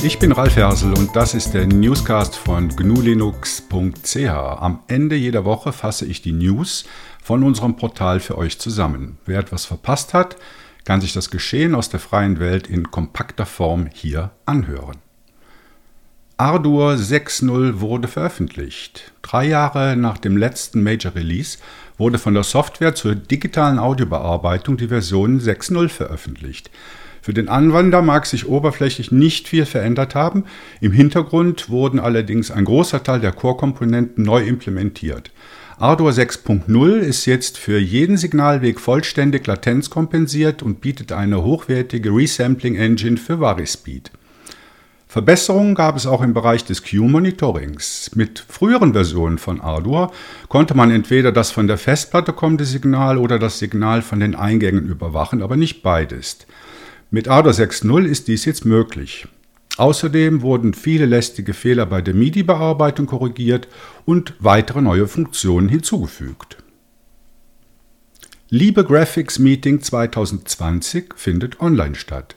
Ich bin Ralf Hersel und das ist der Newscast von gnulinux.ch. Am Ende jeder Woche fasse ich die News von unserem Portal für euch zusammen. Wer etwas verpasst hat, kann sich das Geschehen aus der freien Welt in kompakter Form hier anhören. Ardour 6.0 wurde veröffentlicht. Drei Jahre nach dem letzten Major Release wurde von der Software zur digitalen Audiobearbeitung die Version 6.0 veröffentlicht. Für den Anwender mag sich oberflächlich nicht viel verändert haben, im Hintergrund wurden allerdings ein großer Teil der Core-Komponenten neu implementiert. Ardour 6.0 ist jetzt für jeden Signalweg vollständig latenzkompensiert und bietet eine hochwertige Resampling-Engine für Varispeed. Verbesserungen gab es auch im Bereich des Q-Monitorings. Mit früheren Versionen von Ardour konnte man entweder das von der Festplatte kommende Signal oder das Signal von den Eingängen überwachen, aber nicht beides. Mit ADA 6.0 ist dies jetzt möglich. Außerdem wurden viele lästige Fehler bei der MIDI-Bearbeitung korrigiert und weitere neue Funktionen hinzugefügt. Liebe Graphics Meeting 2020 findet online statt.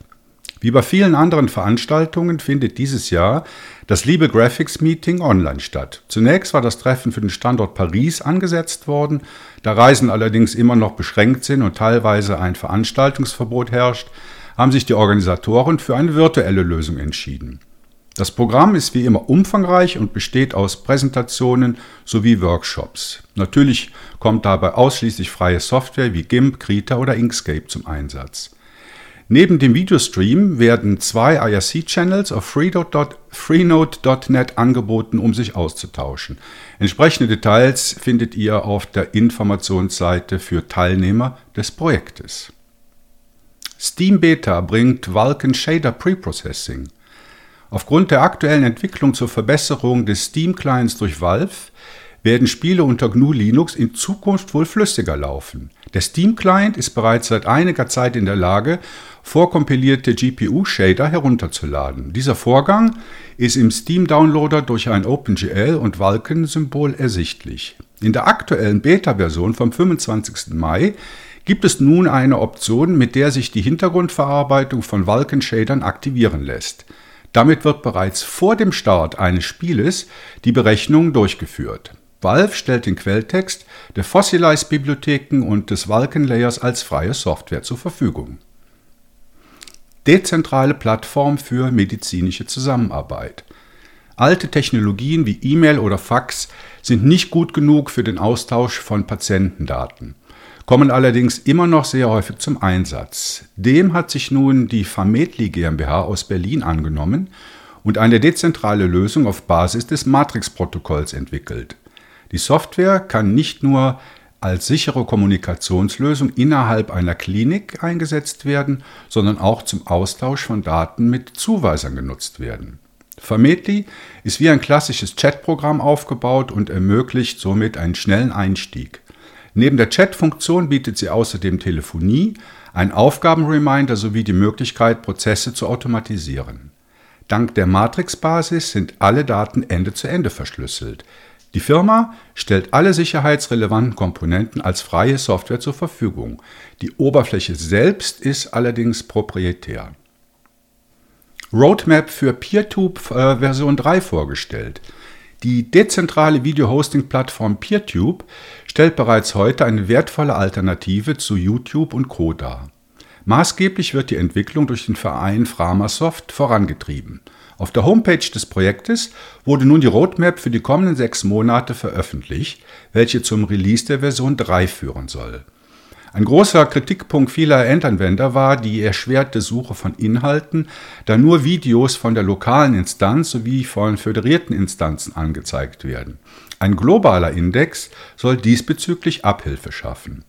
Wie bei vielen anderen Veranstaltungen findet dieses Jahr das Liebe Graphics Meeting online statt. Zunächst war das Treffen für den Standort Paris angesetzt worden, da Reisen allerdings immer noch beschränkt sind und teilweise ein Veranstaltungsverbot herrscht, haben sich die Organisatoren für eine virtuelle Lösung entschieden. Das Programm ist wie immer umfangreich und besteht aus Präsentationen sowie Workshops. Natürlich kommt dabei ausschließlich freie Software wie GIMP, Krita oder Inkscape zum Einsatz. Neben dem Videostream werden zwei IRC-Channels auf freenode.net angeboten, um sich auszutauschen. Entsprechende Details findet ihr auf der Informationsseite für Teilnehmer des Projektes. Steam Beta bringt Vulkan Shader Preprocessing. Aufgrund der aktuellen Entwicklung zur Verbesserung des Steam Clients durch Valve werden Spiele unter GNU Linux in Zukunft wohl flüssiger laufen. Der Steam Client ist bereits seit einiger Zeit in der Lage, vorkompilierte GPU-Shader herunterzuladen. Dieser Vorgang ist im Steam Downloader durch ein OpenGL und Vulkan-Symbol ersichtlich. In der aktuellen Beta-Version vom 25. Mai gibt es nun eine Option, mit der sich die Hintergrundverarbeitung von Vulkan-Shadern aktivieren lässt. Damit wird bereits vor dem Start eines Spieles die Berechnung durchgeführt. Valve stellt den Quelltext der Fossilize-Bibliotheken und des Vulkan-Layers als freie Software zur Verfügung. Dezentrale Plattform für medizinische Zusammenarbeit. Alte Technologien wie E-Mail oder Fax sind nicht gut genug für den Austausch von Patientendaten kommen allerdings immer noch sehr häufig zum Einsatz. Dem hat sich nun die Fametli GmbH aus Berlin angenommen und eine dezentrale Lösung auf Basis des Matrix-Protokolls entwickelt. Die Software kann nicht nur als sichere Kommunikationslösung innerhalb einer Klinik eingesetzt werden, sondern auch zum Austausch von Daten mit Zuweisern genutzt werden. Fametli ist wie ein klassisches Chatprogramm aufgebaut und ermöglicht somit einen schnellen Einstieg. Neben der Chat-Funktion bietet sie außerdem Telefonie, ein Aufgabenreminder sowie die Möglichkeit, Prozesse zu automatisieren. Dank der Matrix-Basis sind alle Daten Ende-zu-Ende -Ende verschlüsselt. Die Firma stellt alle sicherheitsrelevanten Komponenten als freie Software zur Verfügung. Die Oberfläche selbst ist allerdings proprietär. Roadmap für PeerTube äh, Version 3 vorgestellt. Die dezentrale Video-Hosting-Plattform PeerTube stellt bereits heute eine wertvolle Alternative zu YouTube und Co. dar. Maßgeblich wird die Entwicklung durch den Verein Framasoft vorangetrieben. Auf der Homepage des Projektes wurde nun die Roadmap für die kommenden sechs Monate veröffentlicht, welche zum Release der Version 3 führen soll. Ein großer Kritikpunkt vieler Endanwender war die erschwerte Suche von Inhalten, da nur Videos von der lokalen Instanz sowie von föderierten Instanzen angezeigt werden. Ein globaler Index soll diesbezüglich Abhilfe schaffen.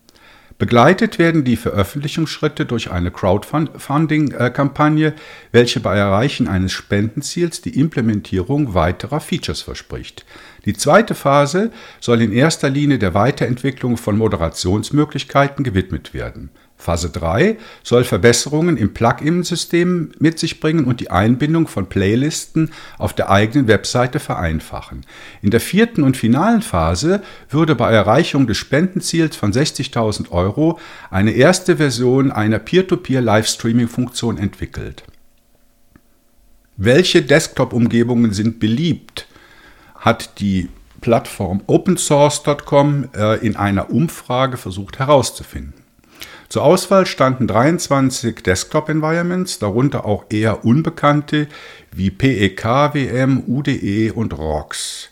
Begleitet werden die Veröffentlichungsschritte durch eine Crowdfunding-Kampagne, welche bei Erreichen eines Spendenziels die Implementierung weiterer Features verspricht. Die zweite Phase soll in erster Linie der Weiterentwicklung von Moderationsmöglichkeiten gewidmet werden. Phase 3 soll Verbesserungen im Plugin-System mit sich bringen und die Einbindung von Playlisten auf der eigenen Webseite vereinfachen. In der vierten und finalen Phase würde bei Erreichung des Spendenziels von 60.000 Euro eine erste Version einer Peer-to-Peer-Livestreaming-Funktion entwickelt. Welche Desktop-Umgebungen sind beliebt? Hat die Plattform opensource.com äh, in einer Umfrage versucht herauszufinden. Zur Auswahl standen 23 Desktop-Environments, darunter auch eher unbekannte wie PEK, WM, UDE und ROX.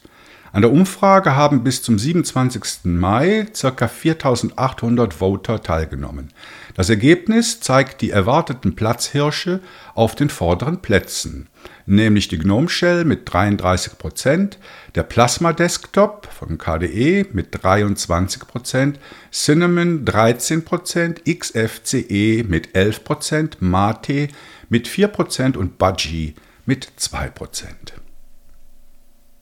An der Umfrage haben bis zum 27. Mai ca. 4800 Voter teilgenommen. Das Ergebnis zeigt die erwarteten Platzhirsche auf den vorderen Plätzen, nämlich die GNOME Shell mit 33%, der Plasma Desktop von KDE mit 23%, Cinnamon 13%, XFCE mit 11%, Mate mit 4% und Budgie mit 2%.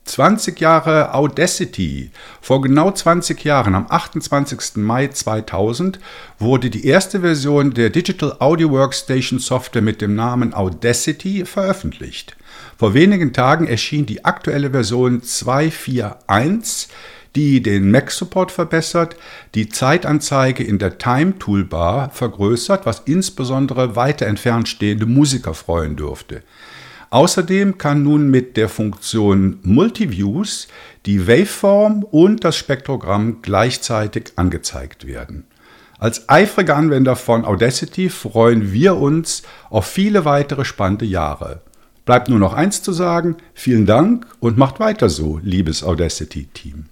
20 Jahre Audacity. Vor genau 20 Jahren, am 28. Mai 2000, wurde die erste Version der Digital Audio Workstation Software mit dem Namen Audacity veröffentlicht. Vor wenigen Tagen erschien die aktuelle Version 241, die den Mac-Support verbessert, die Zeitanzeige in der Time-Toolbar vergrößert, was insbesondere weiter entfernt stehende Musiker freuen dürfte. Außerdem kann nun mit der Funktion Multiviews die Waveform und das Spektrogramm gleichzeitig angezeigt werden. Als eifrige Anwender von Audacity freuen wir uns auf viele weitere spannende Jahre. Bleibt nur noch eins zu sagen, vielen Dank und macht weiter so, liebes Audacity-Team.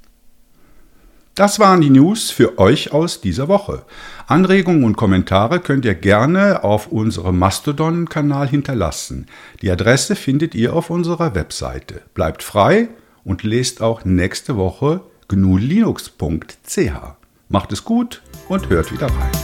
Das waren die News für euch aus dieser Woche. Anregungen und Kommentare könnt ihr gerne auf unserem Mastodon-Kanal hinterlassen. Die Adresse findet ihr auf unserer Webseite. Bleibt frei und lest auch nächste Woche gnulinux.ch. Macht es gut und hört wieder rein.